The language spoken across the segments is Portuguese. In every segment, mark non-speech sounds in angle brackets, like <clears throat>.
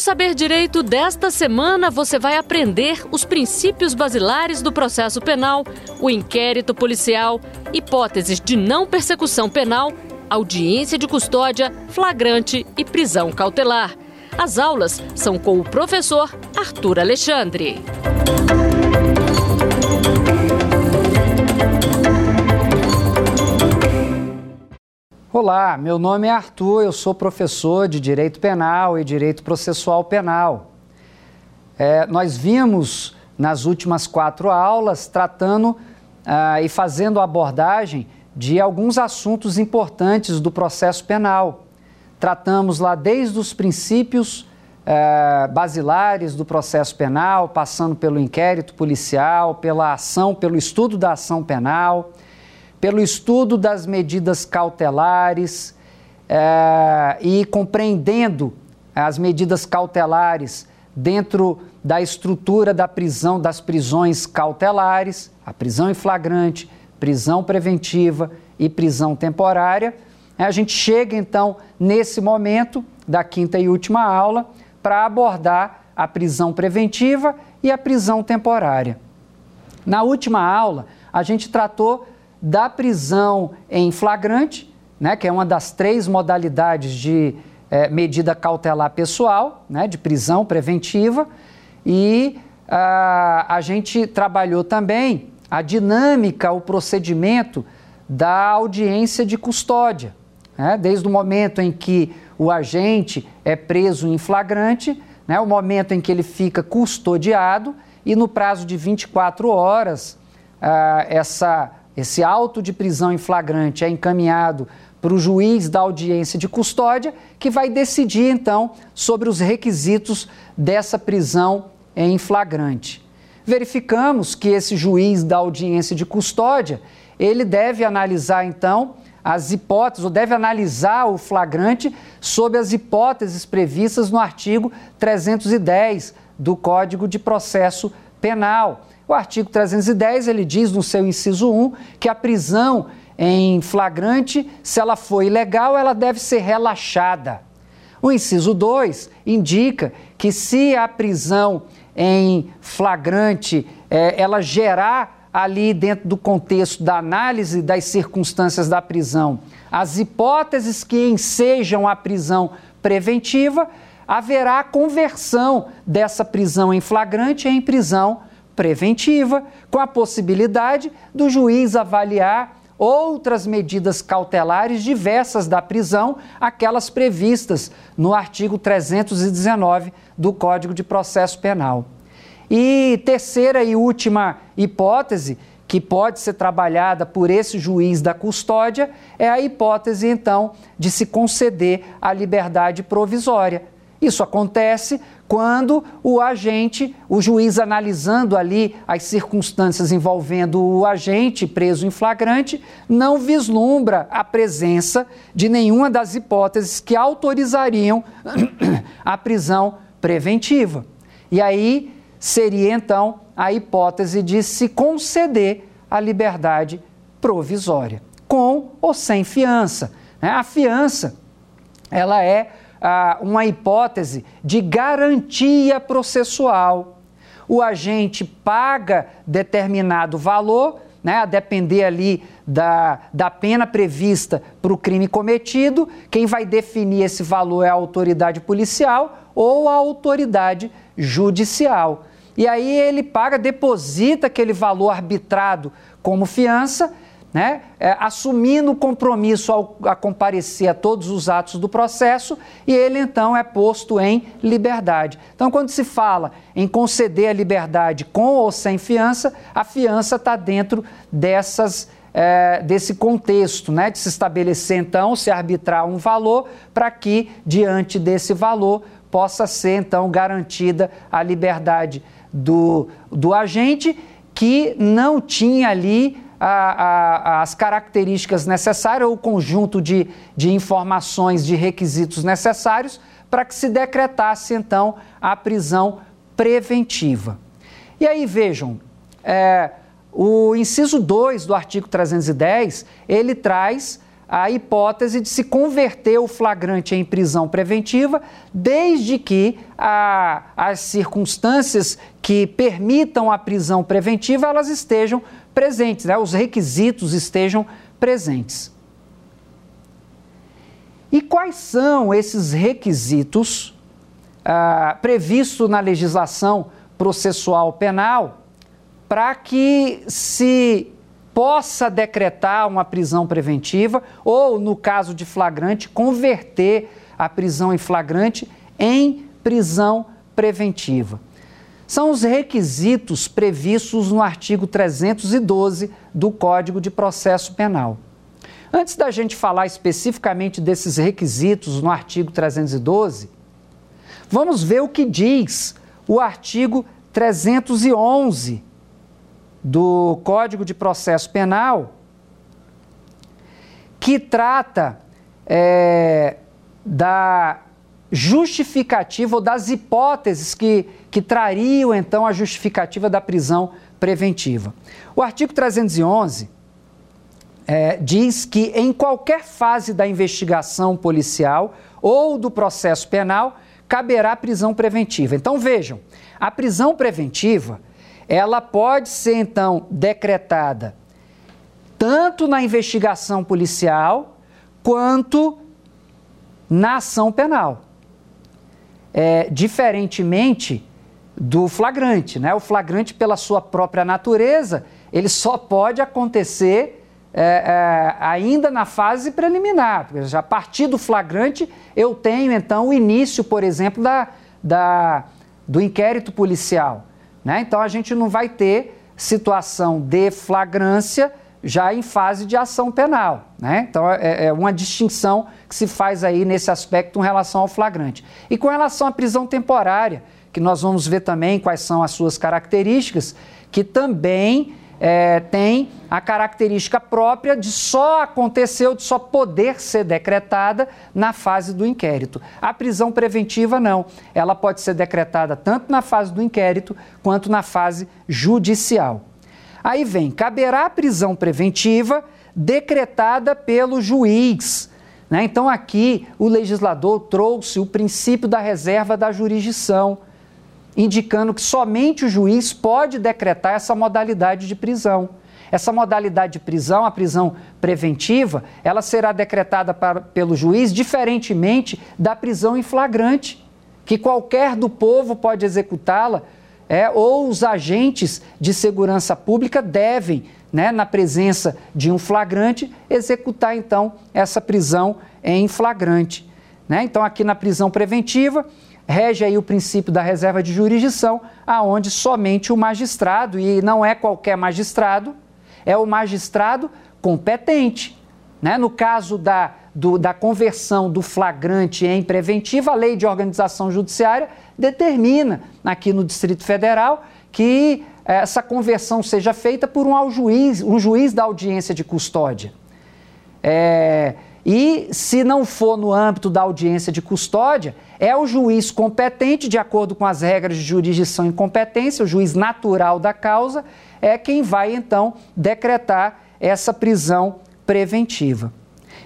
Saber Direito desta semana, você vai aprender os princípios basilares do processo penal, o inquérito policial, hipóteses de não persecução penal, audiência de custódia, flagrante e prisão cautelar. As aulas são com o professor Arthur Alexandre. Olá, meu nome é Arthur, eu sou professor de Direito Penal e Direito Processual Penal. É, nós vimos nas últimas quatro aulas tratando ah, e fazendo abordagem de alguns assuntos importantes do processo penal. Tratamos lá desde os princípios eh, basilares do processo penal, passando pelo inquérito policial, pela ação, pelo estudo da ação penal pelo estudo das medidas cautelares é, e compreendendo as medidas cautelares dentro da estrutura da prisão, das prisões cautelares, a prisão em flagrante, prisão preventiva e prisão temporária. A gente chega então nesse momento da quinta e última aula para abordar a prisão preventiva e a prisão temporária. Na última aula, a gente tratou da prisão em flagrante, né, que é uma das três modalidades de é, medida cautelar pessoal, né, de prisão preventiva, e a, a gente trabalhou também a dinâmica, o procedimento da audiência de custódia, né, desde o momento em que o agente é preso em flagrante, né, o momento em que ele fica custodiado e no prazo de 24 horas, ah, essa esse auto de prisão em flagrante é encaminhado para o juiz da audiência de custódia, que vai decidir então sobre os requisitos dessa prisão em flagrante. Verificamos que esse juiz da audiência de custódia, ele deve analisar então as hipóteses, ou deve analisar o flagrante sob as hipóteses previstas no artigo 310 do Código de Processo Penal o artigo 310, ele diz no seu inciso 1 que a prisão em flagrante, se ela for ilegal, ela deve ser relaxada. O inciso 2 indica que se a prisão em flagrante é, ela gerar ali dentro do contexto da análise das circunstâncias da prisão as hipóteses que ensejam a prisão preventiva, haverá conversão dessa prisão em flagrante em prisão preventiva, com a possibilidade do juiz avaliar outras medidas cautelares diversas da prisão, aquelas previstas no artigo 319 do Código de Processo Penal. E terceira e última hipótese, que pode ser trabalhada por esse juiz da custódia, é a hipótese, então, de se conceder a liberdade provisória. Isso acontece quando o agente, o juiz analisando ali as circunstâncias envolvendo o agente preso em flagrante, não vislumbra a presença de nenhuma das hipóteses que autorizariam <clears throat> a prisão preventiva. E aí seria então a hipótese de se conceder a liberdade provisória, com ou sem fiança. Né? A fiança, ela é ah, uma hipótese de garantia processual. O agente paga determinado valor, né, a depender ali da, da pena prevista para o crime cometido, quem vai definir esse valor é a autoridade policial ou a autoridade judicial. E aí ele paga, deposita aquele valor arbitrado como fiança né, é, assumindo o compromisso ao, a comparecer a todos os atos do processo e ele então é posto em liberdade. Então, quando se fala em conceder a liberdade com ou sem fiança, a fiança está dentro dessas. É, desse contexto, né, de se estabelecer então, se arbitrar um valor para que, diante desse valor, possa ser então garantida a liberdade do, do agente que não tinha ali a, a, as características necessárias ou o conjunto de, de informações, de requisitos necessários para que se decretasse então a prisão preventiva. E aí vejam, é, o inciso 2 do artigo 310, ele traz a hipótese de se converter o flagrante em prisão preventiva, desde que a, as circunstâncias que permitam a prisão preventiva elas estejam presentes, né? os requisitos estejam presentes. E quais são esses requisitos ah, previstos na legislação processual penal para que se possa decretar uma prisão preventiva ou, no caso de flagrante, converter a prisão em flagrante em prisão preventiva. São os requisitos previstos no artigo 312 do Código de Processo Penal. Antes da gente falar especificamente desses requisitos no artigo 312, vamos ver o que diz o artigo 311 do Código de Processo Penal, que trata é, da justificativa ou das hipóteses que, que trariam então a justificativa da prisão preventiva. O artigo 311 é, diz que em qualquer fase da investigação policial ou do processo penal caberá prisão preventiva. Então vejam, a prisão preventiva ela pode ser então decretada tanto na investigação policial quanto na ação penal. É, diferentemente do flagrante, né? O flagrante, pela sua própria natureza, ele só pode acontecer é, é, ainda na fase preliminar. Porque a partir do flagrante, eu tenho então o início, por exemplo, da, da, do inquérito policial. Né? Então a gente não vai ter situação de flagrância já em fase de ação penal. Né? Então é, é, uma distinção que se faz aí nesse aspecto em relação ao flagrante. E com relação à prisão temporária, que nós vamos ver também quais são as suas características, que também é, tem a característica própria de só acontecer ou de só poder ser decretada na fase do inquérito. A prisão preventiva não. Ela pode ser decretada tanto na fase do inquérito quanto na fase judicial. Aí vem, caberá prisão preventiva decretada pelo juiz. Né? Então aqui o legislador trouxe o princípio da reserva da jurisdição indicando que somente o juiz pode decretar essa modalidade de prisão. Essa modalidade de prisão, a prisão preventiva, ela será decretada para, pelo juiz diferentemente da prisão em flagrante, que qualquer do povo pode executá-la, é, ou os agentes de segurança pública devem, né, na presença de um flagrante, executar então essa prisão em flagrante. Né? Então, aqui na prisão preventiva, rege aí o princípio da reserva de jurisdição, aonde somente o magistrado, e não é qualquer magistrado, é o magistrado competente. Né? No caso da, do, da conversão do flagrante em preventiva, a lei de organização judiciária determina, aqui no Distrito Federal, que essa conversão seja feita por um juiz, um juiz da audiência de custódia. É, e, se não for no âmbito da audiência de custódia, é o juiz competente, de acordo com as regras de jurisdição e competência, o juiz natural da causa, é quem vai então decretar essa prisão preventiva.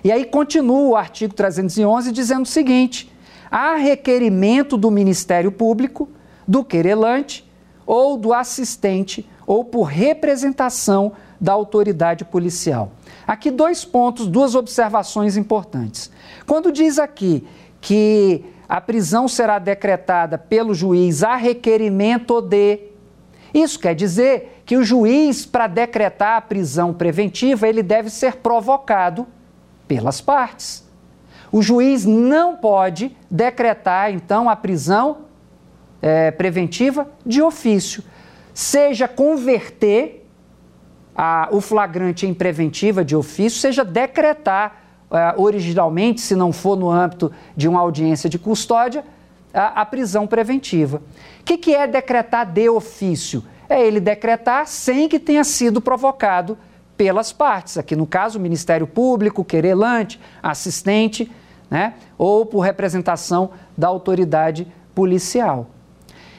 E aí continua o artigo 311 dizendo o seguinte: há requerimento do Ministério Público, do querelante ou do assistente ou por representação da autoridade policial. Aqui dois pontos, duas observações importantes. Quando diz aqui que a prisão será decretada pelo juiz a requerimento de. Isso quer dizer que o juiz, para decretar a prisão preventiva, ele deve ser provocado pelas partes. O juiz não pode decretar, então, a prisão é, preventiva de ofício, seja converter a, o flagrante em preventiva de ofício, seja decretar uh, originalmente, se não for no âmbito de uma audiência de custódia, a, a prisão preventiva. O que, que é decretar de ofício? É ele decretar sem que tenha sido provocado pelas partes, aqui no caso o Ministério Público, querelante, assistente, né, ou por representação da autoridade policial.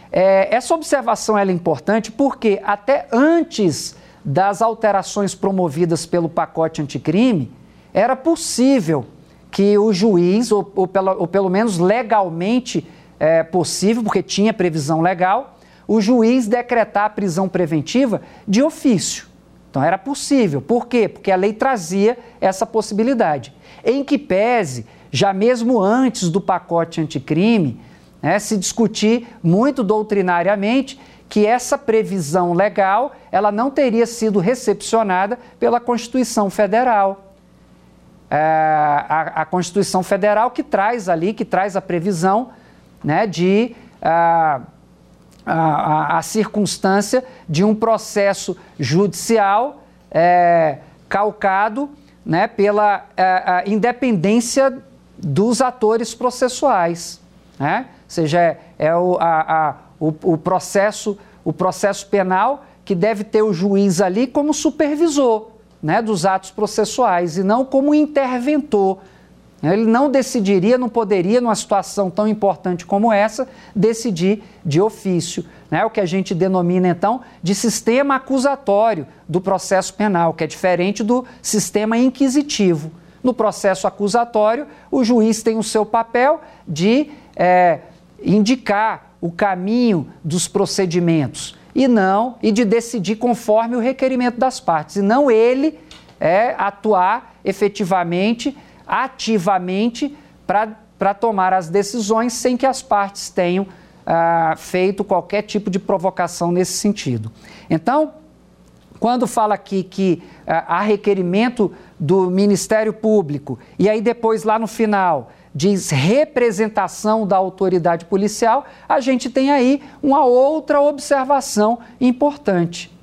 É, essa observação é importante porque até antes das alterações promovidas pelo pacote anticrime, era possível que o juiz, ou, ou, pela, ou pelo menos legalmente é, possível, porque tinha previsão legal, o juiz decretar a prisão preventiva de ofício. Então era possível. Por quê? Porque a lei trazia essa possibilidade. Em que pese, já mesmo antes do pacote anticrime, né, se discutir muito doutrinariamente que essa previsão legal ela não teria sido recepcionada pela Constituição Federal. É, a, a, Constituição Federal que traz ali, que traz a previsão né, de a, a, a, circunstância de um processo judicial é, calcado né, pela é, independência dos atores processuais. Né? Ou seja, é, é o, a, o, o, processo, o processo penal que deve ter o juiz ali como supervisor né, dos atos processuais e não como interventor. Ele não decidiria, não poderia, numa situação tão importante como essa, decidir de ofício. Né, o que a gente denomina, então, de sistema acusatório do processo penal, que é diferente do sistema inquisitivo. No processo acusatório, o juiz tem o seu papel de é, indicar o caminho dos procedimentos e não e de decidir conforme o requerimento das partes, e não ele é, atuar efetivamente, ativamente para tomar as decisões sem que as partes tenham ah, feito qualquer tipo de provocação nesse sentido. Então, quando fala aqui que há requerimento do Ministério Público e aí depois lá no final diz representação da autoridade policial, a gente tem aí uma outra observação importante.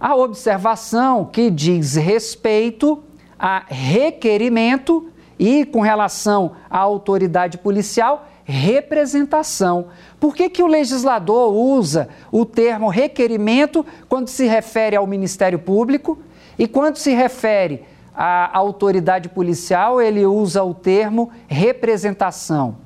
A observação que diz respeito a requerimento e, com relação à autoridade policial, representação. Por que, que o legislador usa o termo requerimento quando se refere ao Ministério Público e quando se refere a autoridade policial, ele usa o termo representação.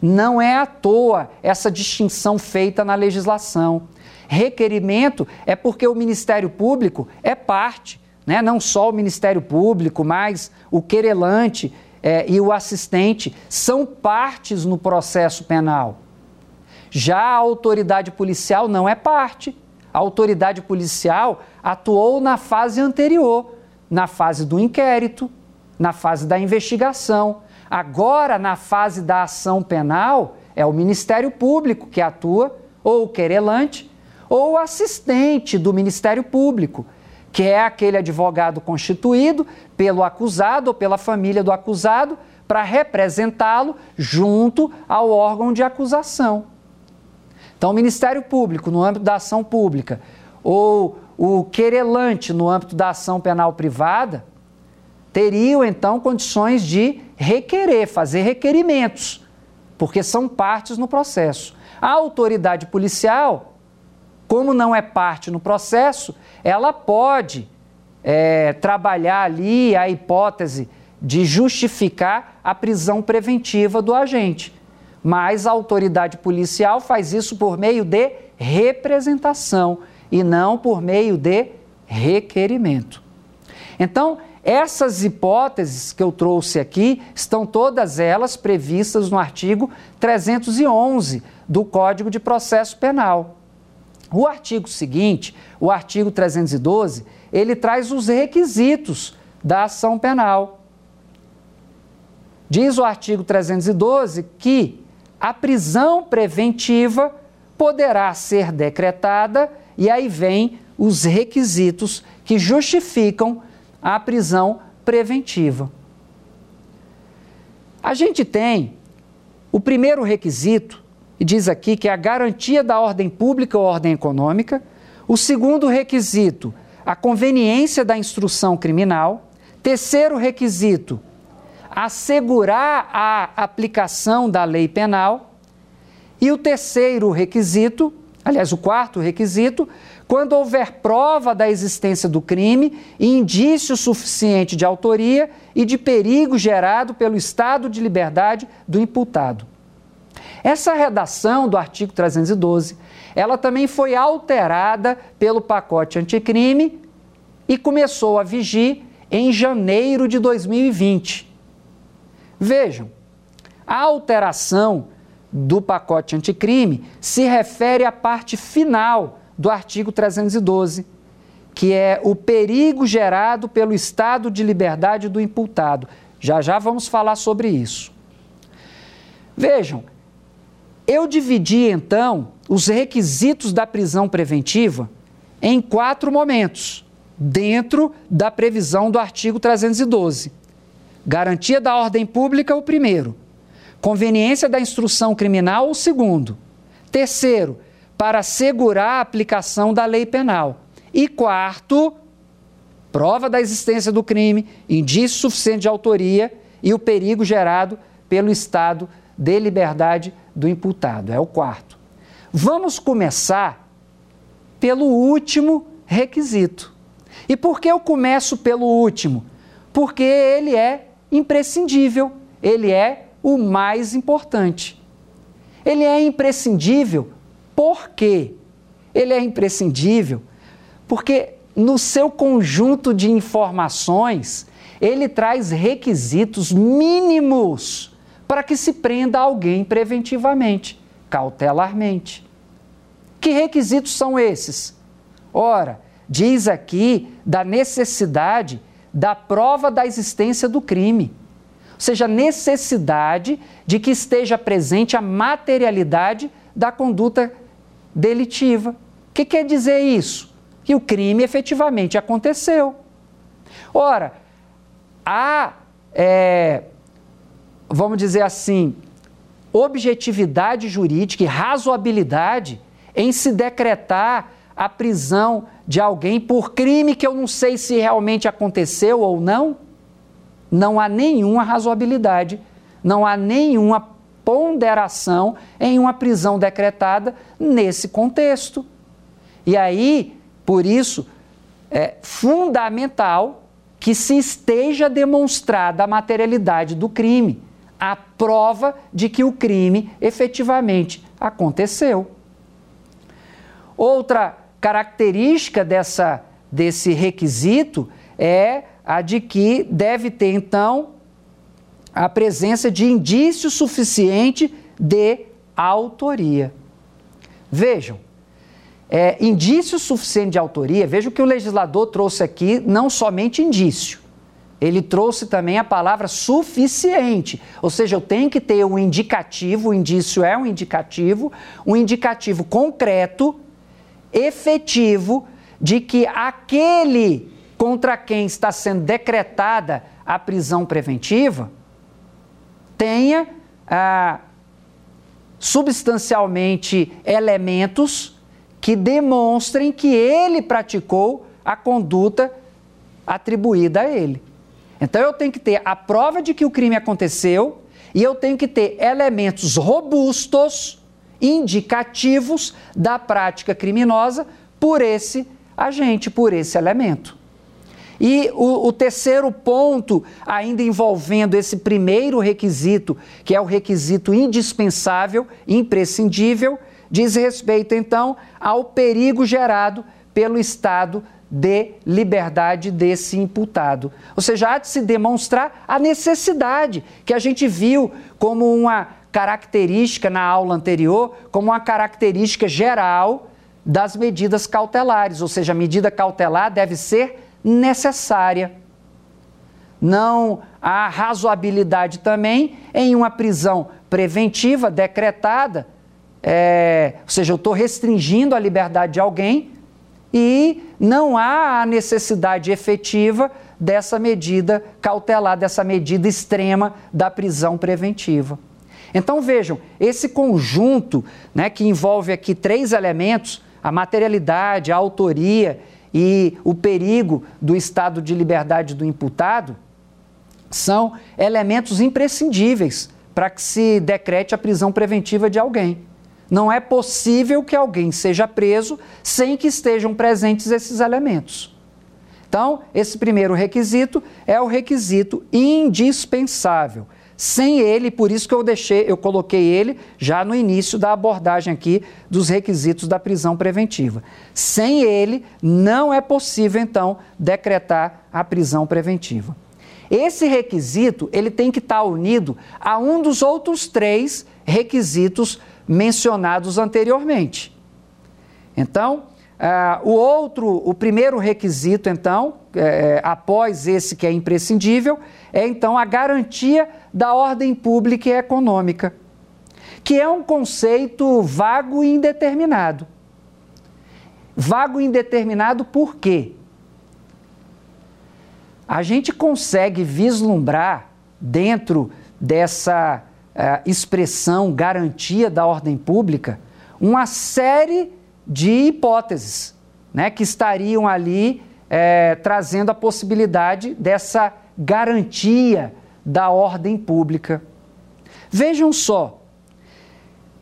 Não é à toa essa distinção feita na legislação. Requerimento é porque o Ministério Público é parte, né? não só o Ministério Público, mas o querelante é, e o assistente são partes no processo penal. Já a autoridade policial não é parte. A autoridade policial atuou na fase anterior na fase do inquérito, na fase da investigação. Agora, na fase da ação penal, é o Ministério Público que atua, ou o querelante, ou o assistente do Ministério Público, que é aquele advogado constituído pelo acusado ou pela família do acusado para representá-lo junto ao órgão de acusação. Então, o Ministério Público, no âmbito da ação pública, ou o querelante no âmbito da ação penal privada teriam então condições de requerer, fazer requerimentos, porque são partes no processo. A autoridade policial, como não é parte no processo, ela pode é, trabalhar ali a hipótese de justificar a prisão preventiva do agente. Mas a autoridade policial faz isso por meio de representação e não por meio de requerimento. Então, essas hipóteses que eu trouxe aqui estão todas elas previstas no artigo 311 do Código de Processo Penal. O artigo seguinte, o artigo 312, ele traz os requisitos da ação penal. Diz o artigo 312 que a prisão preventiva poderá ser decretada e aí vem os requisitos que justificam a prisão preventiva. A gente tem o primeiro requisito, e diz aqui que é a garantia da ordem pública ou ordem econômica. O segundo requisito, a conveniência da instrução criminal. Terceiro requisito, assegurar a aplicação da lei penal. E o terceiro requisito, Aliás, o quarto requisito, quando houver prova da existência do crime e indício suficiente de autoria e de perigo gerado pelo estado de liberdade do imputado. Essa redação do artigo 312, ela também foi alterada pelo pacote anticrime e começou a vigir em janeiro de 2020. Vejam, a alteração do pacote anticrime se refere à parte final do artigo 312, que é o perigo gerado pelo estado de liberdade do imputado. Já já vamos falar sobre isso. Vejam, eu dividi então os requisitos da prisão preventiva em quatro momentos, dentro da previsão do artigo 312. Garantia da ordem pública, o primeiro. Conveniência da instrução criminal, o segundo. Terceiro, para assegurar a aplicação da lei penal. E quarto, prova da existência do crime, indício suficiente de autoria e o perigo gerado pelo estado de liberdade do imputado. É o quarto. Vamos começar pelo último requisito. E por que eu começo pelo último? Porque ele é imprescindível, ele é o mais importante. Ele é imprescindível por quê? Ele é imprescindível porque no seu conjunto de informações, ele traz requisitos mínimos para que se prenda alguém preventivamente, cautelarmente. Que requisitos são esses? Ora, diz aqui da necessidade da prova da existência do crime ou seja, necessidade de que esteja presente a materialidade da conduta delitiva. O que quer dizer isso? Que o crime efetivamente aconteceu. Ora, há, é, vamos dizer assim, objetividade jurídica e razoabilidade em se decretar a prisão de alguém por crime que eu não sei se realmente aconteceu ou não? não há nenhuma razoabilidade, não há nenhuma ponderação em uma prisão decretada nesse contexto. E aí, por isso, é fundamental que se esteja demonstrada a materialidade do crime, a prova de que o crime efetivamente aconteceu. Outra característica dessa, desse requisito é a de que deve ter, então, a presença de indício suficiente de autoria. Vejam, é, indício suficiente de autoria, veja que o legislador trouxe aqui, não somente indício. Ele trouxe também a palavra suficiente, ou seja, eu tenho que ter um indicativo, o indício é um indicativo, um indicativo concreto, efetivo, de que aquele contra quem está sendo decretada a prisão preventiva tenha ah, substancialmente elementos que demonstrem que ele praticou a conduta atribuída a ele. Então eu tenho que ter a prova de que o crime aconteceu e eu tenho que ter elementos robustos, indicativos da prática criminosa por esse agente, por esse elemento. E o, o, terceiro ponto, ainda envolvendo esse primeiro requisito, que é o requisito indispensável, imprescindível, diz respeito então ao perigo gerado pelo estado de liberdade desse imputado. Ou seja, há de se demonstrar a necessidade que a gente viu como uma característica na aula anterior, como uma característica geral das medidas cautelares, ou seja, a medida cautelar deve ser necessária. Não há razoabilidade também em uma prisão preventiva decretada, é, ou seja, eu estou restringindo a liberdade de alguém e não há a necessidade efetiva dessa medida cautelar, dessa medida extrema da prisão preventiva. Então vejam, esse conjunto né, que envolve aqui três elementos, a materialidade, a autoria e o perigo do estado de liberdade do imputado são elementos imprescindíveis para que se decrete a prisão preventiva de alguém. Não é possível que alguém seja preso sem que estejam presentes esses elementos. Então, esse primeiro requisito é o requisito indispensável. Sem ele, por isso que eu deixei, eu coloquei ele já no início da abordagem aqui dos requisitos da prisão preventiva. Sem ele, não é possível então decretar a prisão preventiva. Esse requisito, ele tem que estar unido a um dos outros três requisitos mencionados anteriormente. Então, Uh, o outro, o primeiro requisito, então, é, após esse que é imprescindível, é então a garantia da ordem pública e econômica, que é um conceito vago e indeterminado. Vago e indeterminado por quê? A gente consegue vislumbrar dentro dessa expressão garantia da ordem pública uma série de hipóteses né, que estariam ali é, trazendo a possibilidade dessa garantia da ordem pública. Vejam só,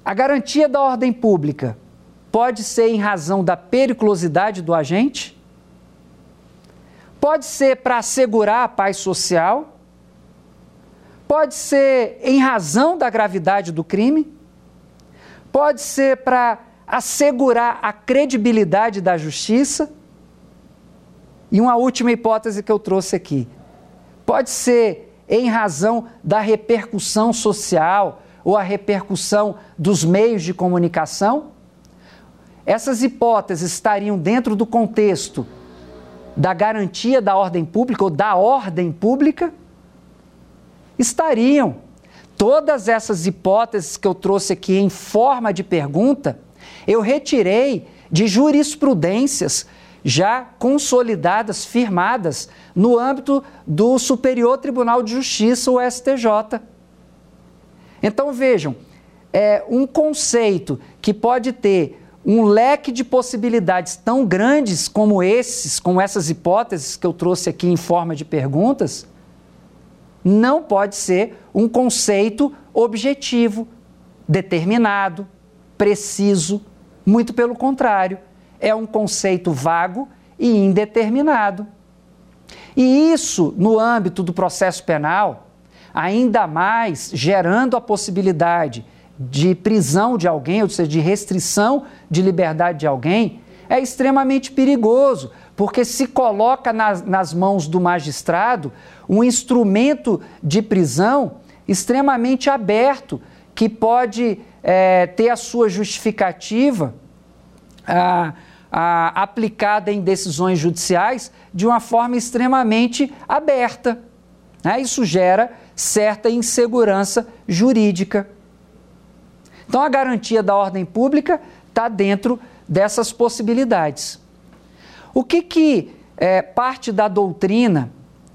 a garantia da ordem pública pode ser em razão da periculosidade do agente, pode ser para assegurar a paz social, pode ser em razão da gravidade do crime, pode ser para assegurar a credibilidade da justiça. E uma última hipótese que eu trouxe aqui. Pode ser em razão da repercussão social ou a repercussão dos meios de comunicação? Essas hipóteses estariam dentro do contexto da garantia da ordem pública ou da ordem pública? Estariam. Todas essas hipóteses que eu trouxe aqui em forma de pergunta eu retirei de jurisprudências já consolidadas, firmadas no âmbito do Superior Tribunal de Justiça, o STJ. Então vejam, é um conceito que pode ter um leque de possibilidades tão grandes como esses, como essas hipóteses que eu trouxe aqui em forma de perguntas, não pode ser um conceito objetivo, determinado, preciso. Muito pelo contrário, é um conceito vago e indeterminado. E isso, no âmbito do processo penal, ainda mais gerando a possibilidade de prisão de alguém, ou seja, de restrição de liberdade de alguém, é extremamente perigoso, porque se coloca nas, nas mãos do magistrado um instrumento de prisão extremamente aberto, que pode é, ter a sua justificativa a, a, aplicada em decisões judiciais de uma forma extremamente aberta. Né? Isso gera certa insegurança jurídica. Então, a garantia da ordem pública está dentro dessas possibilidades. O que, que é, parte da doutrina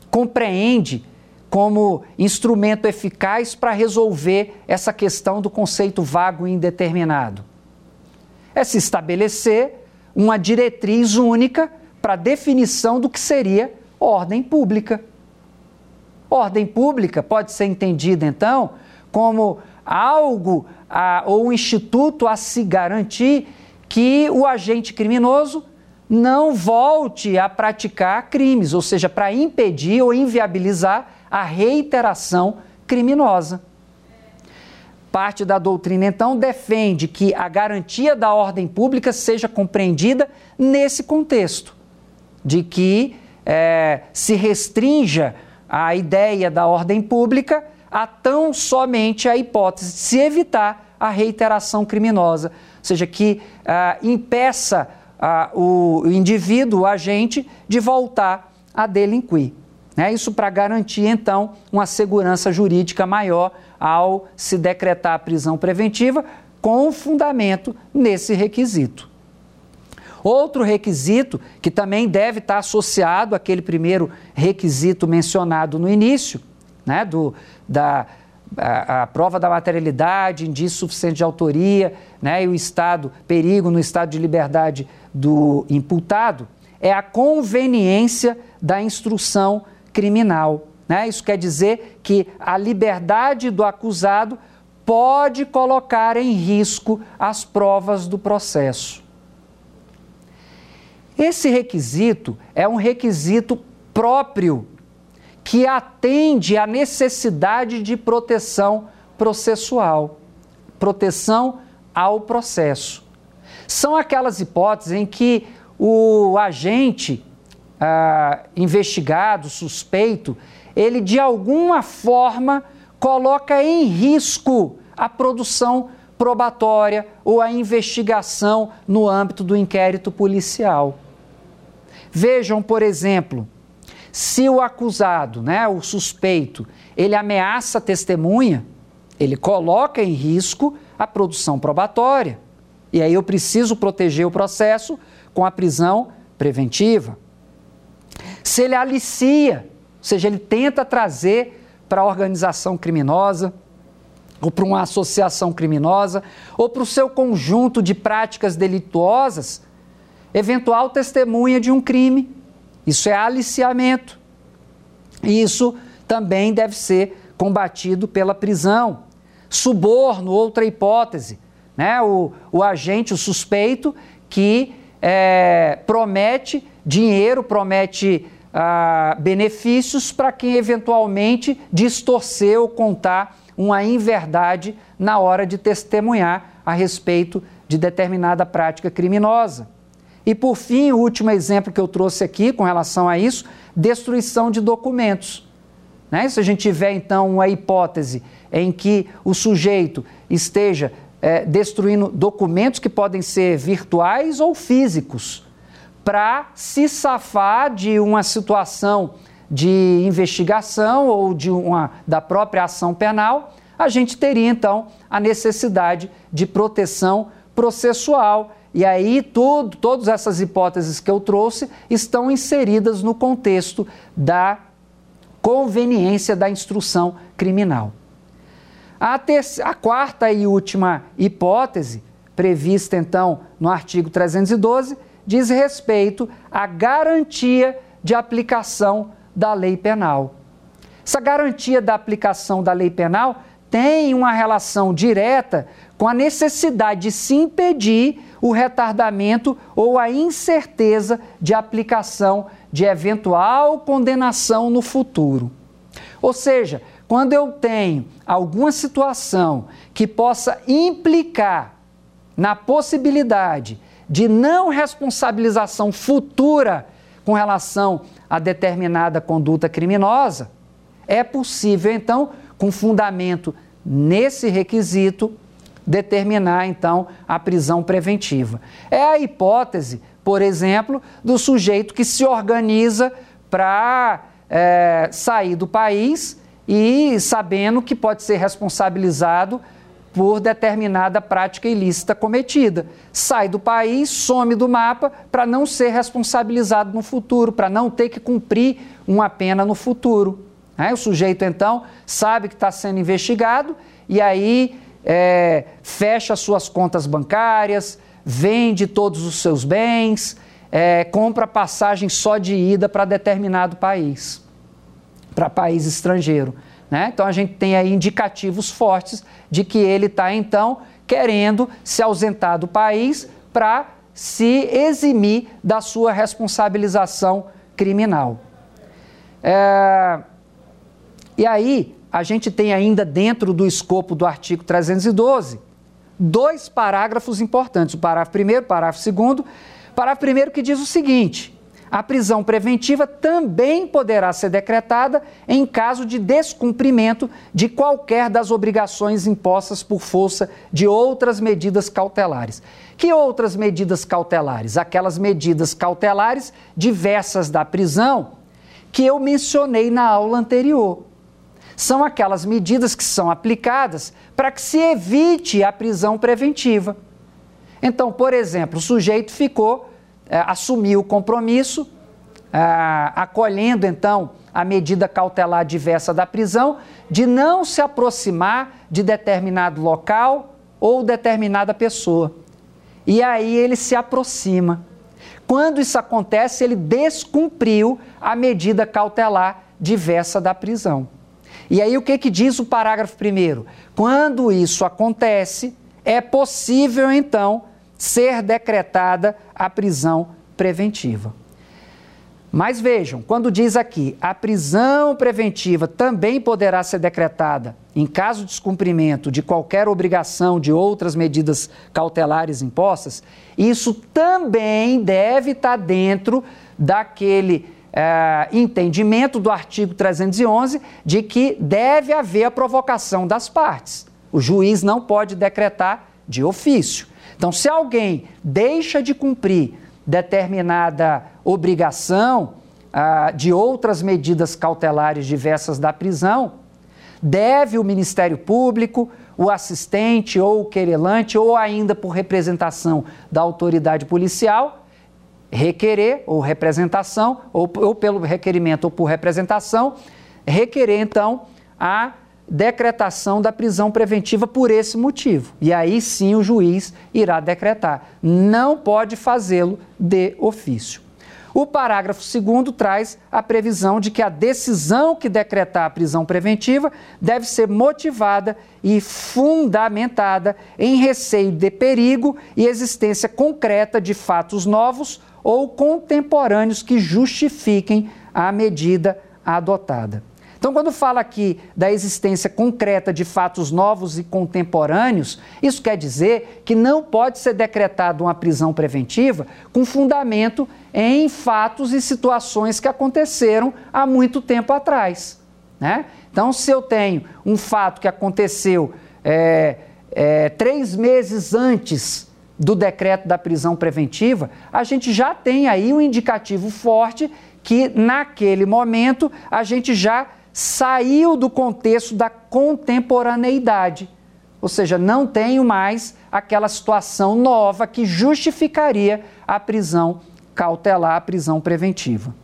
compreende como instrumento eficaz para resolver essa questão do conceito vago e indeterminado? É se estabelecer uma diretriz única para definição do que seria ordem pública. Ordem pública pode ser entendida, então, como algo a, ou um instituto a se garantir que o agente criminoso não volte a praticar crimes, ou seja, para impedir ou inviabilizar a reiteração criminosa. Parte da doutrina, então, defende que a garantia da ordem pública seja compreendida nesse contexto, de que é, se restrinja a ideia da ordem pública a tão somente a hipótese de se evitar a reiteração criminosa, ou seja, que ah, impeça ah, o indivíduo, o agente, de voltar a delinquir. Né? Isso para garantir, então, uma segurança jurídica maior ao se decretar a prisão preventiva, com fundamento nesse requisito. Outro requisito que também deve estar associado àquele primeiro requisito mencionado no início, né, do, da a, a, prova da materialidade, indício suficiente de autoria, né, e o estado, perigo no estado de liberdade do imputado, é a conveniência da instrução criminal. Né? Isso quer dizer que a liberdade do acusado pode colocar em risco as provas do processo. Esse requisito é um requisito próprio que atende à necessidade de proteção processual, proteção ao processo. São aquelas hipóteses em que o agente ah, investigado, suspeito, ele de alguma forma coloca em risco a produção probatória ou a investigação no âmbito do inquérito policial. Vejam, por exemplo, se o acusado, né, o suspeito, ele ameaça a testemunha, ele coloca em risco a produção probatória. E aí eu preciso proteger o processo com a prisão preventiva. Se ele alicia, ou seja, ele tenta trazer para a organização criminosa, ou para uma associação criminosa, ou para o seu conjunto de práticas delituosas, eventual testemunha de um crime. Isso é aliciamento. E isso também deve ser combatido pela prisão. Suborno, outra hipótese. Né? O, o agente, o suspeito, que é, promete dinheiro, promete ah, benefícios para quem eventualmente distorcer ou contar uma inverdade na hora de testemunhar a respeito de determinada prática criminosa. E por fim, o último exemplo que eu trouxe aqui com relação a isso, destruição de documentos. Né? Se a gente tiver então uma hipótese em que o sujeito esteja é, destruindo documentos que podem ser virtuais ou físicos, para se safar de uma situação de investigação ou de uma da própria ação penal, a gente teria então a necessidade de proteção processual e aí, tudo, todas essas hipóteses que eu trouxe estão inseridas no contexto da conveniência da instrução criminal. A, a quarta e última hipótese, prevista então no artigo 312, diz respeito à garantia de aplicação da lei penal. Essa garantia da aplicação da lei penal tem uma relação direta com a necessidade de se impedir o retardamento ou a incerteza de aplicação de eventual condenação no futuro. Ou seja, quando eu tenho alguma situação que possa implicar na possibilidade de não responsabilização futura com relação a determinada conduta criminosa, é possível então, com fundamento nesse requisito, determinar então a prisão preventiva. É a hipótese, por exemplo, do sujeito que se organiza para é, sair do país e sabendo que pode ser responsabilizado por determinada prática ilícita cometida. Sai do país, some do mapa para não ser responsabilizado no futuro, para não ter que cumprir uma pena no futuro. O sujeito, então, sabe que está sendo investigado e aí é, fecha suas contas bancárias, vende todos os seus bens, é, compra passagem só de ida para determinado país, para país estrangeiro. Né? Então a gente tem aí indicativos fortes de que ele está então querendo se ausentar do país para se eximir da sua responsabilização criminal. É... E aí, a gente tem ainda dentro do escopo do artigo 312 dois parágrafos importantes. O parágrafo primeiro, o parágrafo segundo. Parágrafo primeiro que diz o seguinte: a prisão preventiva também poderá ser decretada em caso de descumprimento de qualquer das obrigações impostas por força de outras medidas cautelares. Que outras medidas cautelares? Aquelas medidas cautelares diversas da prisão que eu mencionei na aula anterior são aquelas medidas que são aplicadas para que se evite a prisão preventiva. Então, por exemplo, o sujeito ficou, é, assumiu o compromisso, é, acolhendo então a medida cautelar diversa da prisão, de não se aproximar de determinado local ou determinada pessoa. E aí ele se aproxima. Quando isso acontece, ele descumpriu a medida cautelar diversa da prisão. E aí o que, que diz o parágrafo primeiro? Quando isso acontece, é possível então ser decretada a prisão preventiva. Mas vejam, quando diz aqui a prisão preventiva também poderá ser decretada em caso de descumprimento de qualquer obrigação de outras medidas cautelares impostas, isso também deve estar dentro daquele é, entendimento do artigo 311 de que deve haver a provocação das partes. O juiz não pode decretar de ofício. Então, se alguém deixa de cumprir determinada obrigação ah, de outras medidas cautelares diversas da prisão, deve o Ministério Público, o assistente ou o querelante, ou ainda por representação da autoridade policial, requerer, ou representação, ou, ou pelo requerimento ou por representação, requerer então a decretação da prisão preventiva por esse motivo. E aí sim o juiz irá decretar. Não pode fazê-lo de ofício. O parágrafo 2 traz a previsão de que a decisão que decretar a prisão preventiva deve ser motivada e fundamentada em receio de perigo e existência concreta de fatos novos ou contemporâneos que justifiquem a medida adotada. Então, quando fala aqui da existência concreta de fatos novos e contemporâneos, isso quer dizer que não pode ser decretada uma prisão preventiva com fundamento em fatos e situações que aconteceram há muito tempo atrás. Né? Então, se eu tenho um fato que aconteceu é, é, três meses antes do decreto da prisão preventiva, a gente já tem aí um indicativo forte que, naquele momento, a gente já saiu do contexto da contemporaneidade. Ou seja, não tenho mais aquela situação nova que justificaria a prisão cautelar, a prisão preventiva.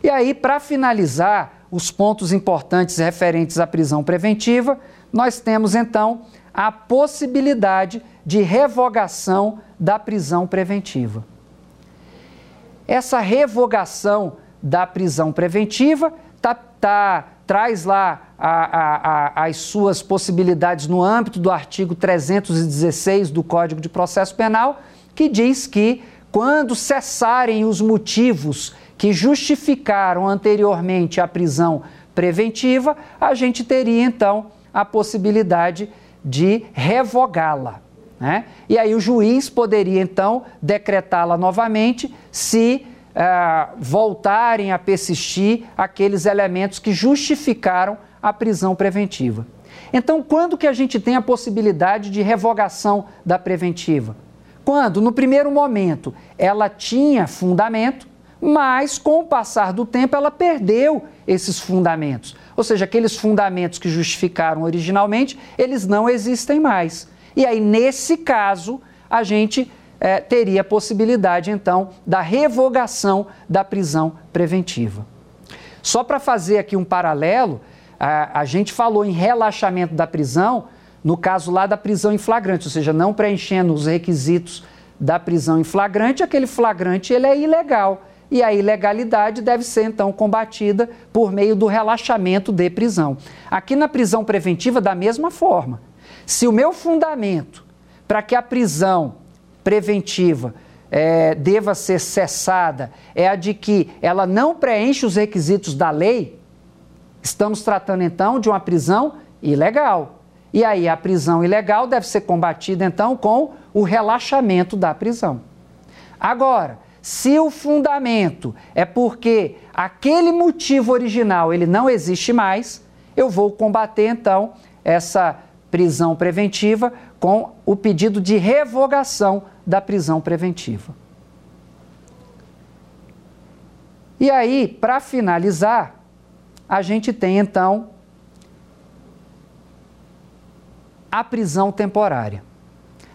E aí, para finalizar os pontos importantes referentes à prisão preventiva, nós temos então a possibilidade de revogação da prisão preventiva. Essa revogação da prisão preventiva tá, tá, traz lá a, a, a, as suas possibilidades no âmbito do artigo 316 do Código de Processo Penal, que diz que quando cessarem os motivos que justificaram anteriormente a prisão preventiva, a gente teria então a possibilidade de revogá-la. Né? E aí o juiz poderia então decretá-la novamente se uh, voltarem a persistir aqueles elementos que justificaram a prisão preventiva. Então, quando que a gente tem a possibilidade de revogação da preventiva? Quando, no primeiro momento, ela tinha fundamento, mas com o passar do tempo ela perdeu esses fundamentos. Ou seja, aqueles fundamentos que justificaram originalmente, eles não existem mais. E aí, nesse caso, a gente é, teria a possibilidade, então, da revogação da prisão preventiva. Só para fazer aqui um paralelo, a, a gente falou em relaxamento da prisão no caso lá da prisão em flagrante, ou seja, não preenchendo os requisitos da prisão em flagrante, aquele flagrante ele é ilegal. E a ilegalidade deve ser então combatida por meio do relaxamento de prisão. Aqui na prisão preventiva, da mesma forma. Se o meu fundamento para que a prisão preventiva é, deva ser cessada é a de que ela não preenche os requisitos da lei, estamos tratando então de uma prisão ilegal. E aí a prisão ilegal deve ser combatida então com o relaxamento da prisão. Agora, se o fundamento é porque aquele motivo original ele não existe mais, eu vou combater então essa prisão preventiva com o pedido de revogação da prisão preventiva. E aí, para finalizar, a gente tem então a prisão temporária.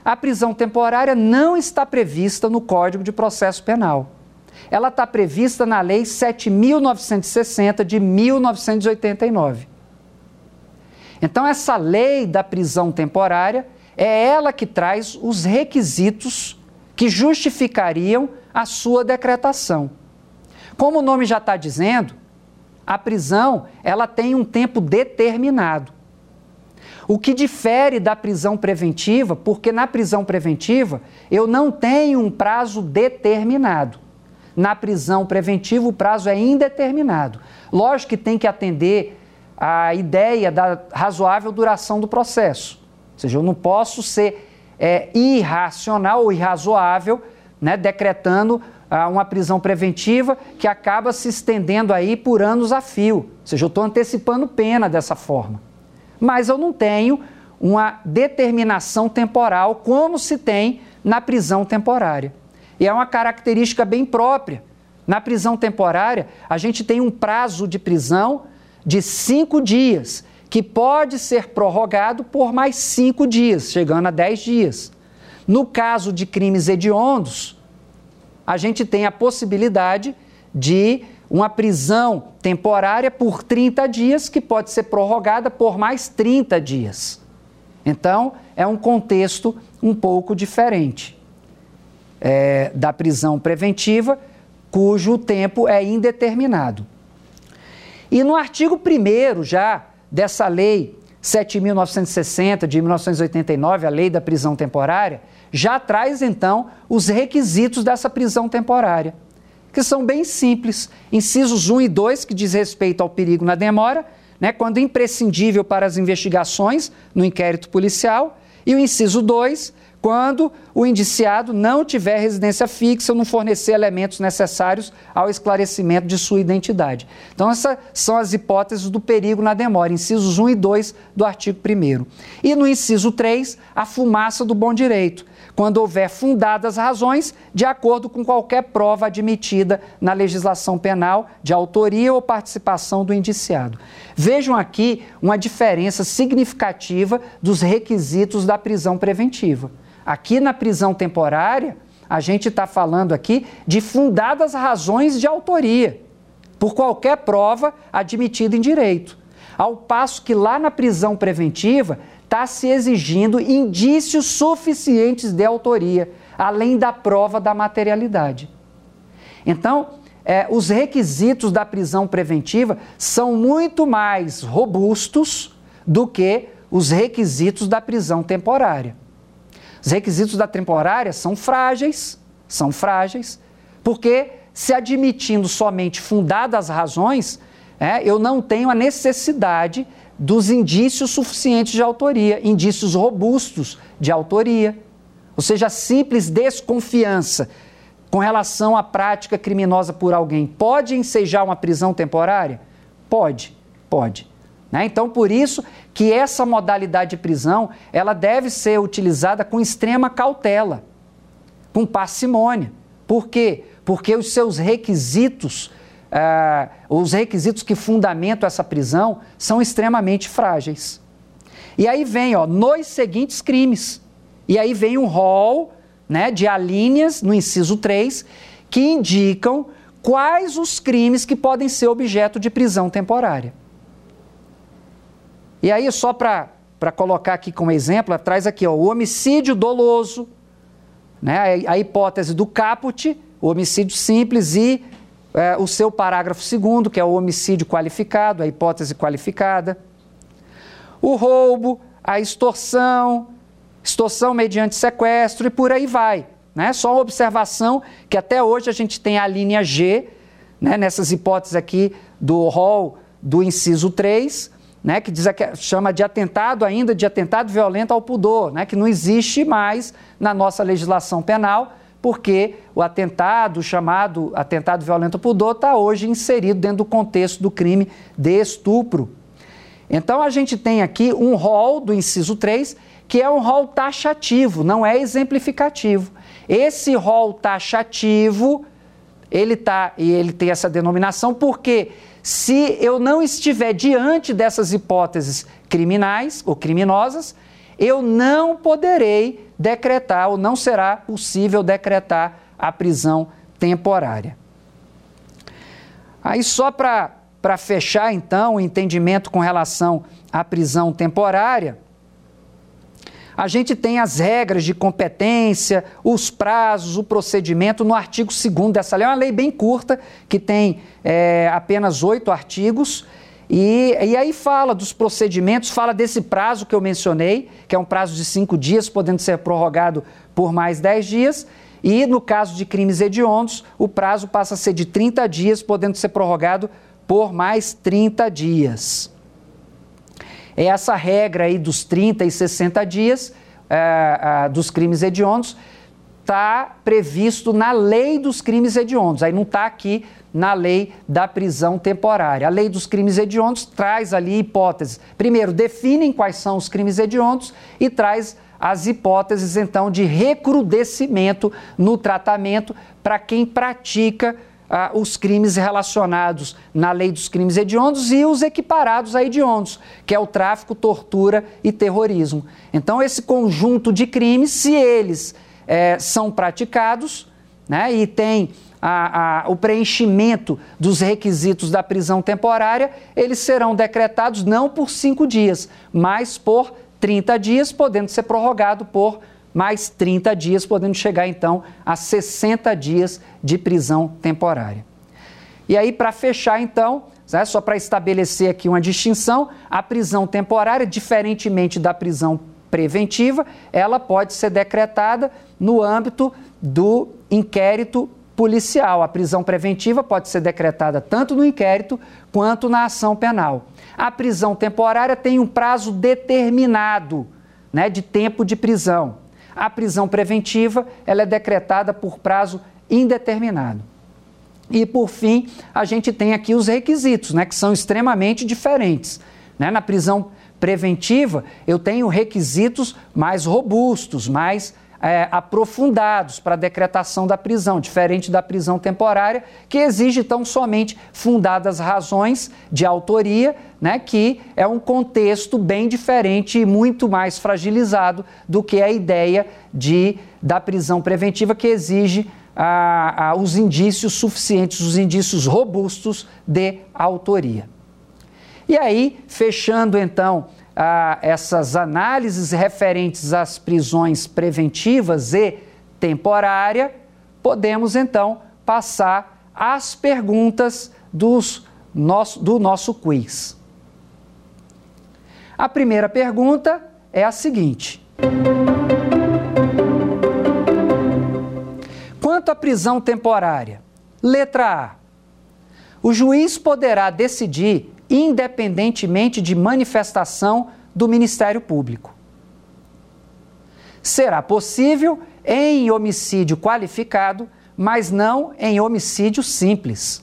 A prisão temporária não está prevista no Código de Processo Penal. Ela está prevista na Lei 7.960 de 1989. Então, essa lei da prisão temporária é ela que traz os requisitos que justificariam a sua decretação. Como o nome já está dizendo, a prisão ela tem um tempo determinado. O que difere da prisão preventiva, porque na prisão preventiva eu não tenho um prazo determinado. na prisão preventiva o prazo é indeterminado. Lógico que tem que atender a ideia da razoável duração do processo. Ou seja, eu não posso ser é, irracional ou irrazoável, né, decretando ah, uma prisão preventiva que acaba se estendendo aí por anos a fio. Ou seja, eu estou antecipando pena dessa forma. Mas eu não tenho uma determinação temporal como se tem na prisão temporária. E é uma característica bem própria. Na prisão temporária, a gente tem um prazo de prisão de cinco dias, que pode ser prorrogado por mais cinco dias, chegando a dez dias. No caso de crimes hediondos, a gente tem a possibilidade de uma prisão temporária por 30 dias, que pode ser prorrogada por mais 30 dias. Então, é um contexto um pouco diferente é, da prisão preventiva, cujo tempo é indeterminado. E no artigo 1 já dessa lei 7.960 de 1989, a lei da prisão temporária, já traz então os requisitos dessa prisão temporária, que são bem simples. Incisos 1 e 2, que diz respeito ao perigo na demora, né, quando imprescindível para as investigações no inquérito policial, e o inciso 2, quando o indiciado não tiver residência fixa ou não fornecer elementos necessários ao esclarecimento de sua identidade. Então, essas são as hipóteses do perigo na demora, incisos 1 e 2 do artigo 1. E no inciso 3, a fumaça do bom direito, quando houver fundadas razões de acordo com qualquer prova admitida na legislação penal de autoria ou participação do indiciado. Vejam aqui uma diferença significativa dos requisitos da prisão preventiva. Aqui na prisão temporária, a gente está falando aqui de fundadas razões de autoria, por qualquer prova admitida em direito. Ao passo que lá na prisão preventiva está se exigindo indícios suficientes de autoria, além da prova da materialidade. Então, é, os requisitos da prisão preventiva são muito mais robustos do que os requisitos da prisão temporária. Os requisitos da temporária são frágeis, são frágeis, porque se admitindo somente fundadas razões, é, eu não tenho a necessidade dos indícios suficientes de autoria, indícios robustos de autoria. Ou seja, a simples desconfiança com relação à prática criminosa por alguém pode ensejar uma prisão temporária? Pode, pode. Né? Então, por isso que essa modalidade de prisão ela deve ser utilizada com extrema cautela, com parcimônia. Por quê? Porque os seus requisitos, uh, os requisitos que fundamentam essa prisão, são extremamente frágeis. E aí vem, ó, nos seguintes crimes. E aí vem um rol né, de alíneas no inciso 3 que indicam quais os crimes que podem ser objeto de prisão temporária. E aí, só para colocar aqui como exemplo, traz aqui ó, o homicídio doloso, né, a, a hipótese do caput, o homicídio simples e é, o seu parágrafo segundo, que é o homicídio qualificado, a hipótese qualificada. O roubo, a extorsão, extorsão mediante sequestro e por aí vai. Né? Só uma observação que até hoje a gente tem a linha G, né, nessas hipóteses aqui do rol do inciso 3, né, que diz chama de atentado ainda de atentado violento ao pudor, né, que não existe mais na nossa legislação penal, porque o atentado chamado atentado violento ao pudor está hoje inserido dentro do contexto do crime de estupro. Então a gente tem aqui um rol do inciso 3, que é um rol taxativo, não é exemplificativo. Esse rol taxativo, ele tá e ele tem essa denominação porque se eu não estiver diante dessas hipóteses criminais ou criminosas, eu não poderei decretar ou não será possível decretar a prisão temporária. Aí, só para fechar então o entendimento com relação à prisão temporária, a gente tem as regras de competência, os prazos, o procedimento no artigo 2 dessa lei. É uma lei bem curta, que tem é, apenas oito artigos. E, e aí fala dos procedimentos, fala desse prazo que eu mencionei, que é um prazo de cinco dias, podendo ser prorrogado por mais dez dias. E no caso de crimes hediondos, o prazo passa a ser de 30 dias, podendo ser prorrogado por mais 30 dias. É essa regra aí dos 30 e 60 dias é, é, dos crimes hediondos está previsto na lei dos crimes hediondos. Aí não está aqui na lei da prisão temporária. A lei dos crimes hediondos traz ali hipóteses. Primeiro, definem quais são os crimes hediondos e traz as hipóteses, então, de recrudescimento no tratamento para quem pratica ah, os crimes relacionados na lei dos crimes hediondos e os equiparados a hediondos, que é o tráfico, tortura e terrorismo. Então, esse conjunto de crimes, se eles é, são praticados né, e tem a, a, o preenchimento dos requisitos da prisão temporária, eles serão decretados não por cinco dias, mas por 30 dias, podendo ser prorrogado por mais 30 dias, podendo chegar então a 60 dias de prisão temporária. E aí, para fechar, então, né, só para estabelecer aqui uma distinção, a prisão temporária, diferentemente da prisão preventiva, ela pode ser decretada no âmbito do inquérito policial. A prisão preventiva pode ser decretada tanto no inquérito quanto na ação penal. A prisão temporária tem um prazo determinado né, de tempo de prisão. A prisão preventiva ela é decretada por prazo indeterminado. E, por fim, a gente tem aqui os requisitos, né, que são extremamente diferentes. Né? Na prisão preventiva, eu tenho requisitos mais robustos, mais é, aprofundados para a decretação da prisão, diferente da prisão temporária, que exige tão somente fundadas razões de autoria, né, que é um contexto bem diferente e muito mais fragilizado do que a ideia de, da prisão preventiva, que exige ah, ah, os indícios suficientes, os indícios robustos de autoria. E aí, fechando então essas análises referentes às prisões preventivas e temporária, podemos então passar às perguntas dos nosso, do nosso quiz. A primeira pergunta é a seguinte: Quanto à prisão temporária, letra A. O juiz poderá decidir independentemente de manifestação do Ministério Público. Será possível em homicídio qualificado, mas não em homicídio simples.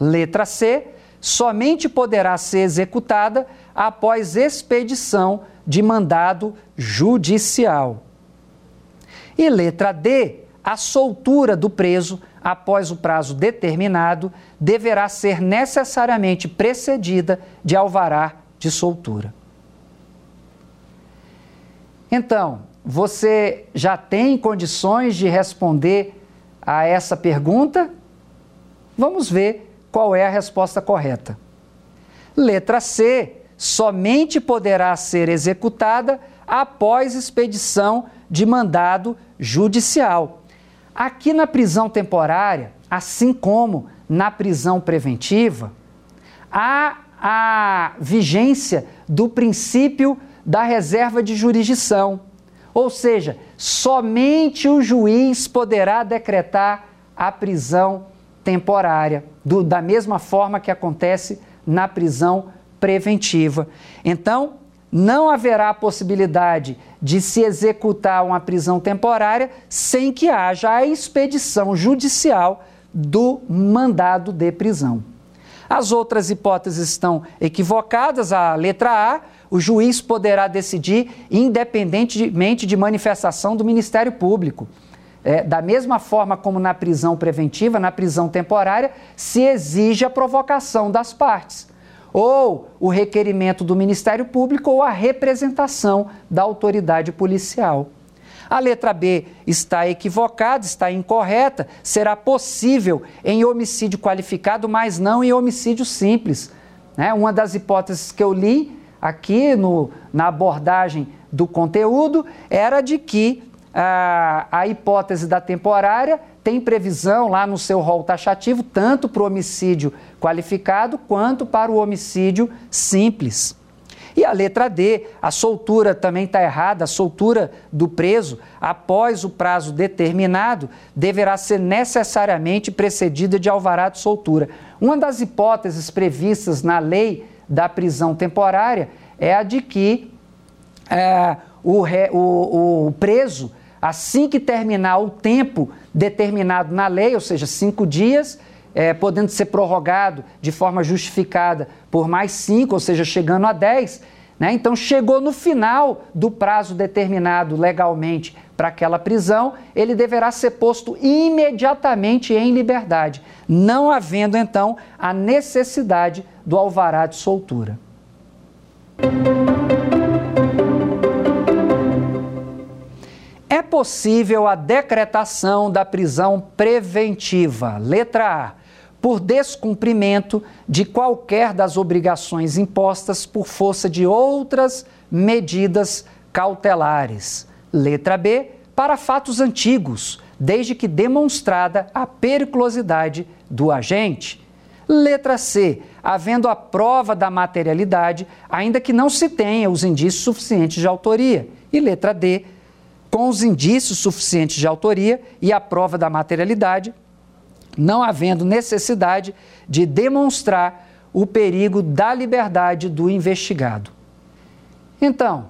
Letra C. Somente poderá ser executada após expedição de mandado judicial. E letra D. A soltura do preso após o prazo determinado, deverá ser necessariamente precedida de alvará de soltura. Então, você já tem condições de responder a essa pergunta? Vamos ver qual é a resposta correta. Letra C. Somente poderá ser executada após expedição de mandado judicial. Aqui na prisão temporária, assim como na prisão preventiva, há a vigência do princípio da reserva de jurisdição. Ou seja, somente o juiz poderá decretar a prisão temporária, do, da mesma forma que acontece na prisão preventiva. Então, não haverá a possibilidade de se executar uma prisão temporária sem que haja a expedição judicial do mandado de prisão. As outras hipóteses estão equivocadas. A letra A, o juiz poderá decidir independentemente de manifestação do Ministério Público. É, da mesma forma como na prisão preventiva, na prisão temporária, se exige a provocação das partes ou o requerimento do Ministério Público ou a representação da autoridade policial. A letra B está equivocada, está incorreta. Será possível em homicídio qualificado, mas não em homicídio simples. Né? Uma das hipóteses que eu li aqui no, na abordagem do conteúdo era de que a, a hipótese da temporária tem previsão lá no seu rol taxativo tanto para o homicídio qualificado quanto para o homicídio simples. E a letra D, a soltura também está errada, a soltura do preso após o prazo determinado deverá ser necessariamente precedida de alvará de soltura. Uma das hipóteses previstas na lei da prisão temporária é a de que é, o, o, o preso, assim que terminar o tempo determinado na lei, ou seja, cinco dias, é, podendo ser prorrogado de forma justificada por mais cinco, ou seja, chegando a dez. Né? Então, chegou no final do prazo determinado legalmente para aquela prisão, ele deverá ser posto imediatamente em liberdade, não havendo então a necessidade do alvará de soltura. Possível a decretação da prisão preventiva, letra A, por descumprimento de qualquer das obrigações impostas por força de outras medidas cautelares. Letra B, para fatos antigos, desde que demonstrada a periculosidade do agente. Letra C, havendo a prova da materialidade, ainda que não se tenha os indícios suficientes de autoria. E letra D, com os indícios suficientes de autoria e a prova da materialidade, não havendo necessidade de demonstrar o perigo da liberdade do investigado. Então,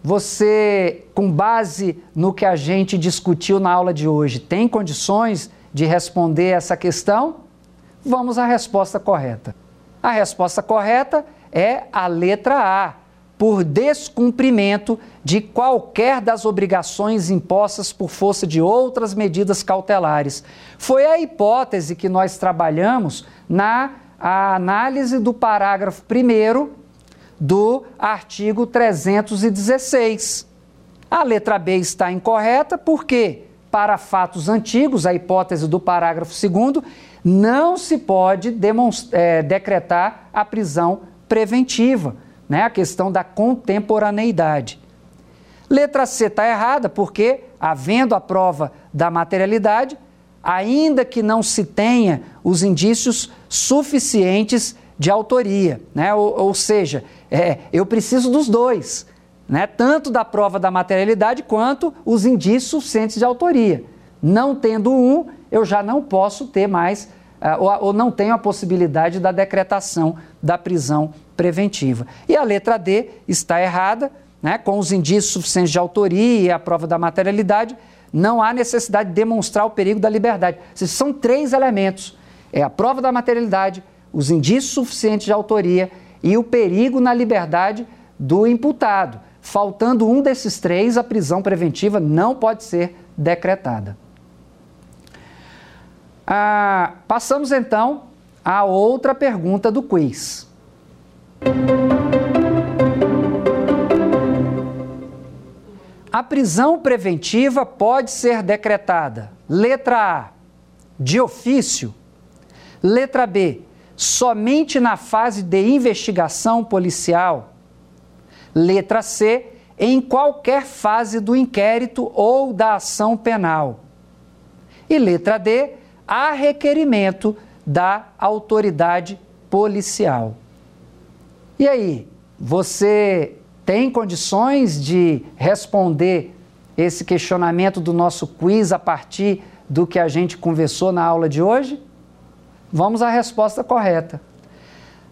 você, com base no que a gente discutiu na aula de hoje, tem condições de responder essa questão? Vamos à resposta correta. A resposta correta é a letra A por descumprimento de qualquer das obrigações impostas por força de outras medidas cautelares. Foi a hipótese que nós trabalhamos na análise do parágrafo 1 do artigo 316. A letra B está incorreta porque, para fatos antigos, a hipótese do parágrafo 2, não se pode é, decretar a prisão preventiva né, a questão da contemporaneidade. Letra C está errada porque, havendo a prova da materialidade, ainda que não se tenha os indícios suficientes de autoria, né? ou, ou seja, é, eu preciso dos dois, né? tanto da prova da materialidade quanto os indícios suficientes de autoria. Não tendo um, eu já não posso ter mais, uh, ou, ou não tenho a possibilidade da decretação da prisão preventiva. E a letra D está errada, né? com os indícios suficientes de autoria e a prova da materialidade, não há necessidade de demonstrar o perigo da liberdade. Esses são três elementos: é a prova da materialidade, os indícios suficientes de autoria e o perigo na liberdade do imputado. Faltando um desses três, a prisão preventiva não pode ser decretada. Ah, passamos então à outra pergunta do quiz. A prisão preventiva pode ser decretada, letra A, de ofício, letra B, somente na fase de investigação policial, letra C, em qualquer fase do inquérito ou da ação penal. E letra D, a requerimento da autoridade policial. E aí, você tem condições de responder esse questionamento do nosso quiz a partir do que a gente conversou na aula de hoje? Vamos à resposta correta.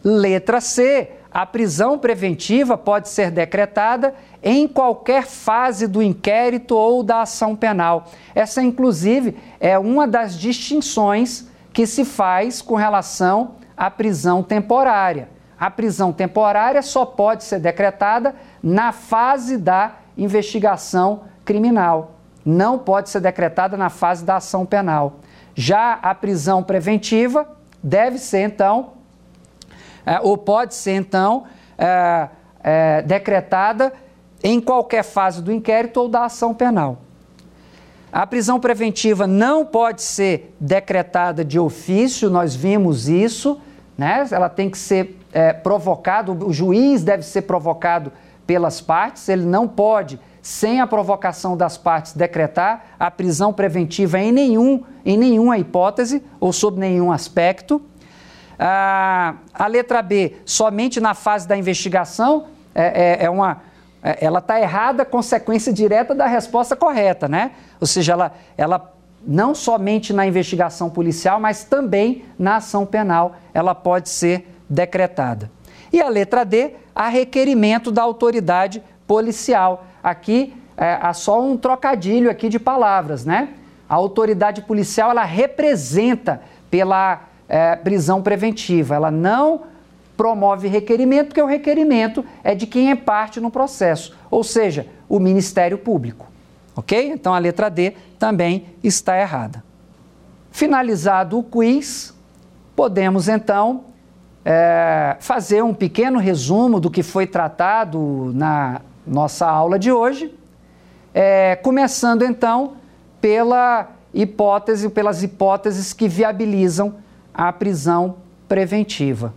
Letra C. A prisão preventiva pode ser decretada em qualquer fase do inquérito ou da ação penal. Essa, inclusive, é uma das distinções que se faz com relação à prisão temporária a prisão temporária só pode ser decretada na fase da investigação criminal. Não pode ser decretada na fase da ação penal. Já a prisão preventiva deve ser, então, é, ou pode ser, então, é, é, decretada em qualquer fase do inquérito ou da ação penal. A prisão preventiva não pode ser decretada de ofício, nós vimos isso, né? ela tem que ser é, provocado, o juiz deve ser provocado pelas partes, ele não pode, sem a provocação das partes, decretar a prisão preventiva em, nenhum, em nenhuma hipótese ou sob nenhum aspecto. Ah, a letra B, somente na fase da investigação, é, é, é uma. É, ela está errada, consequência direta da resposta correta, né? Ou seja, ela, ela não somente na investigação policial, mas também na ação penal, ela pode ser decretada. E a letra D, a requerimento da autoridade policial. Aqui é, há só um trocadilho aqui de palavras, né? A autoridade policial ela representa pela é, prisão preventiva. Ela não promove requerimento, porque o requerimento é de quem é parte no processo, ou seja, o Ministério Público. Ok? Então a letra D também está errada. Finalizado o quiz, podemos então é, fazer um pequeno resumo do que foi tratado na nossa aula de hoje, é, começando então pela hipótese, pelas hipóteses que viabilizam a prisão preventiva.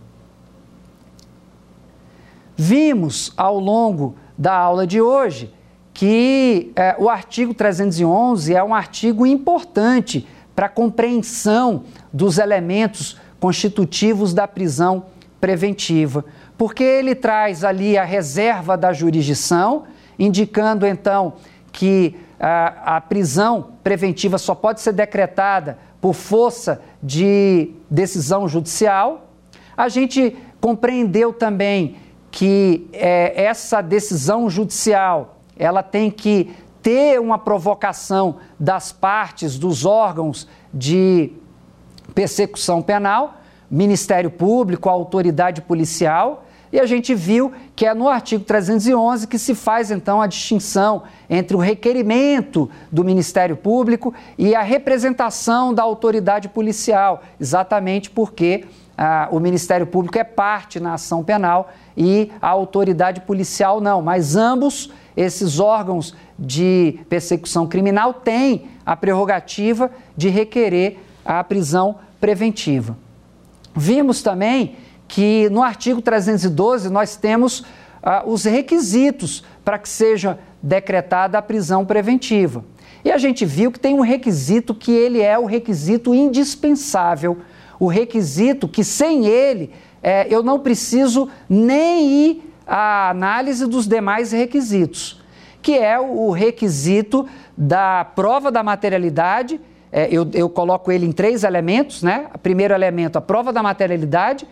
Vimos ao longo da aula de hoje que é, o artigo 311 é um artigo importante para a compreensão dos elementos constitutivos da prisão preventiva, porque ele traz ali a reserva da jurisdição, indicando então que a, a prisão preventiva só pode ser decretada por força de decisão judicial. A gente compreendeu também que é, essa decisão judicial ela tem que ter uma provocação das partes, dos órgãos de persecução penal, Ministério Público, autoridade policial, e a gente viu que é no artigo 311 que se faz então a distinção entre o requerimento do Ministério Público e a representação da autoridade policial, exatamente porque ah, o Ministério Público é parte na ação penal e a autoridade policial não, mas ambos esses órgãos de persecução criminal têm a prerrogativa de requerer a prisão preventiva. Vimos também que no artigo 312 nós temos ah, os requisitos para que seja decretada a prisão preventiva. E a gente viu que tem um requisito que ele é o requisito indispensável, o requisito que sem ele é, eu não preciso nem ir à análise dos demais requisitos, que é o requisito da prova da materialidade. É, eu, eu coloco ele em três elementos, né? Primeiro elemento, a prova da materialidade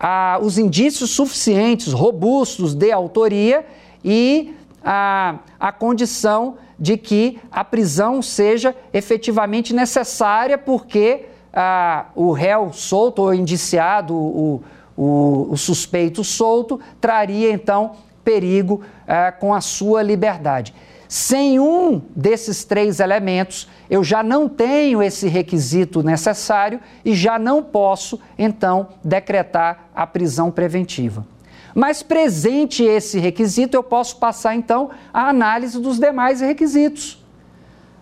a, os indícios suficientes, robustos de autoria e a, a condição de que a prisão seja efetivamente necessária, porque a, o réu solto ou indiciado, o, o, o suspeito solto, traria então perigo a, com a sua liberdade. Sem um desses três elementos, eu já não tenho esse requisito necessário e já não posso, então, decretar a prisão preventiva. Mas presente esse requisito, eu posso passar então à análise dos demais requisitos.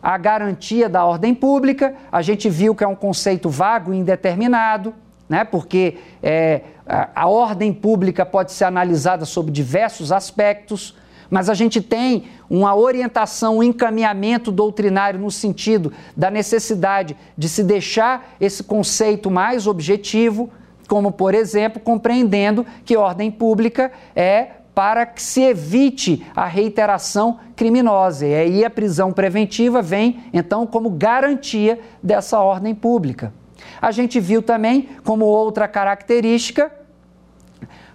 A garantia da ordem pública, a gente viu que é um conceito vago e indeterminado, né? porque é, a, a ordem pública pode ser analisada sob diversos aspectos mas a gente tem uma orientação, um encaminhamento doutrinário no sentido da necessidade de se deixar esse conceito mais objetivo, como, por exemplo, compreendendo que ordem pública é para que se evite a reiteração criminosa. E aí a prisão preventiva vem, então, como garantia dessa ordem pública. A gente viu também, como outra característica,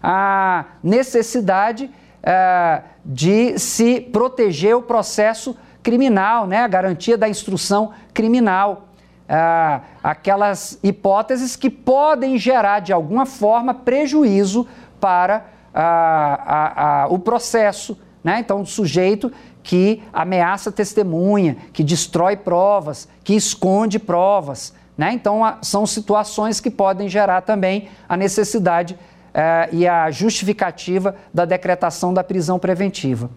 a necessidade é, de se proteger o processo criminal, né? a garantia da instrução criminal. É, aquelas hipóteses que podem gerar, de alguma forma, prejuízo para o processo. Né? Então, o sujeito que ameaça testemunha, que destrói provas, que esconde provas. Né? Então, são situações que podem gerar também a necessidade eh, e a justificativa da decretação da prisão preventiva.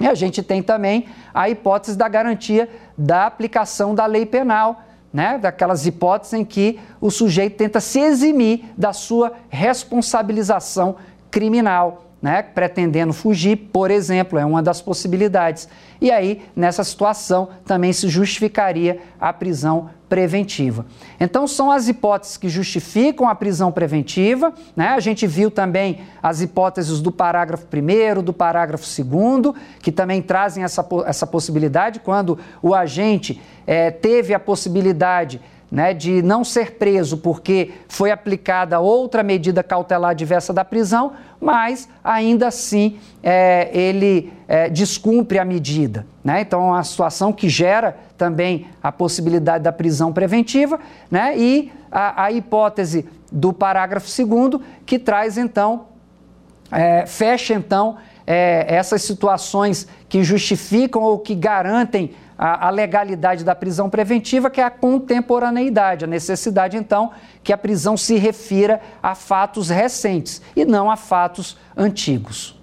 E a gente tem também a hipótese da garantia da aplicação da lei penal, né? daquelas hipóteses em que o sujeito tenta se eximir da sua responsabilização criminal. Né, pretendendo fugir, por exemplo, é uma das possibilidades. E aí, nessa situação, também se justificaria a prisão preventiva. Então, são as hipóteses que justificam a prisão preventiva. Né? A gente viu também as hipóteses do parágrafo 1, do parágrafo 2, que também trazem essa, essa possibilidade, quando o agente é, teve a possibilidade né, de não ser preso porque foi aplicada outra medida cautelar diversa da prisão, mas ainda assim é, ele é, descumpre a medida. Né? Então, é uma situação que gera também a possibilidade da prisão preventiva né? e a, a hipótese do parágrafo 2 que traz então, é, fecha então é, essas situações que justificam ou que garantem a, a, legalidade da prisão preventiva, que é a contemporaneidade, a necessidade, então, que a prisão se refira a fatos recentes e não a fatos antigos.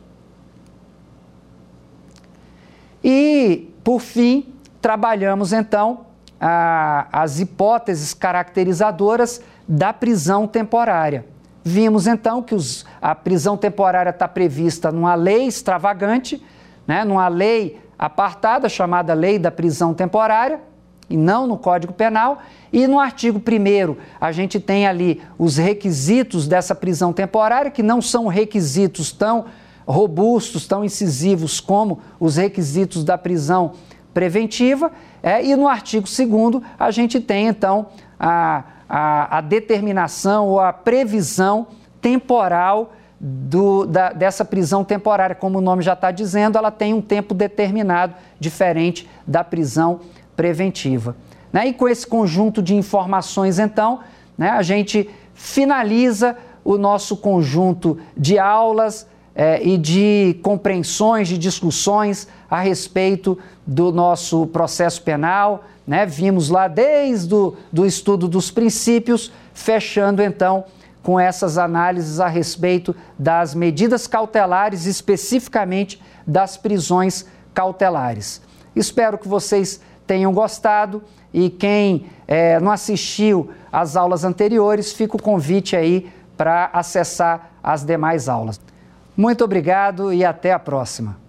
E, por fim, trabalhamos, então, a, as hipóteses caracterizadoras da prisão temporária. Vimos, então, que os, a prisão temporária está prevista numa lei extravagante, né, numa lei apartada, chamada Lei da Prisão Temporária, e não no Código Penal. E no artigo 1 a gente tem ali os requisitos dessa prisão temporária, que não são requisitos tão robustos, tão incisivos como os requisitos da prisão preventiva. É, e no artigo 2 a gente tem então a, a, a determinação ou a previsão temporal do, da, dessa prisão temporária. Como o nome já está dizendo, ela tem um tempo determinado, diferente da prisão preventiva. Né? E com esse conjunto de informações, então, né, a gente finaliza o nosso conjunto de aulas eh, e de compreensões, de discussões a respeito do nosso processo penal. Né? Vimos lá desde o do estudo dos princípios, fechando então com essas análises a respeito das medidas cautelares, especificamente das prisões cautelares. Espero que vocês tenham gostado e quem é, não assistiu às aulas anteriores, fica o convite aí para acessar as demais aulas. Muito obrigado e até a próxima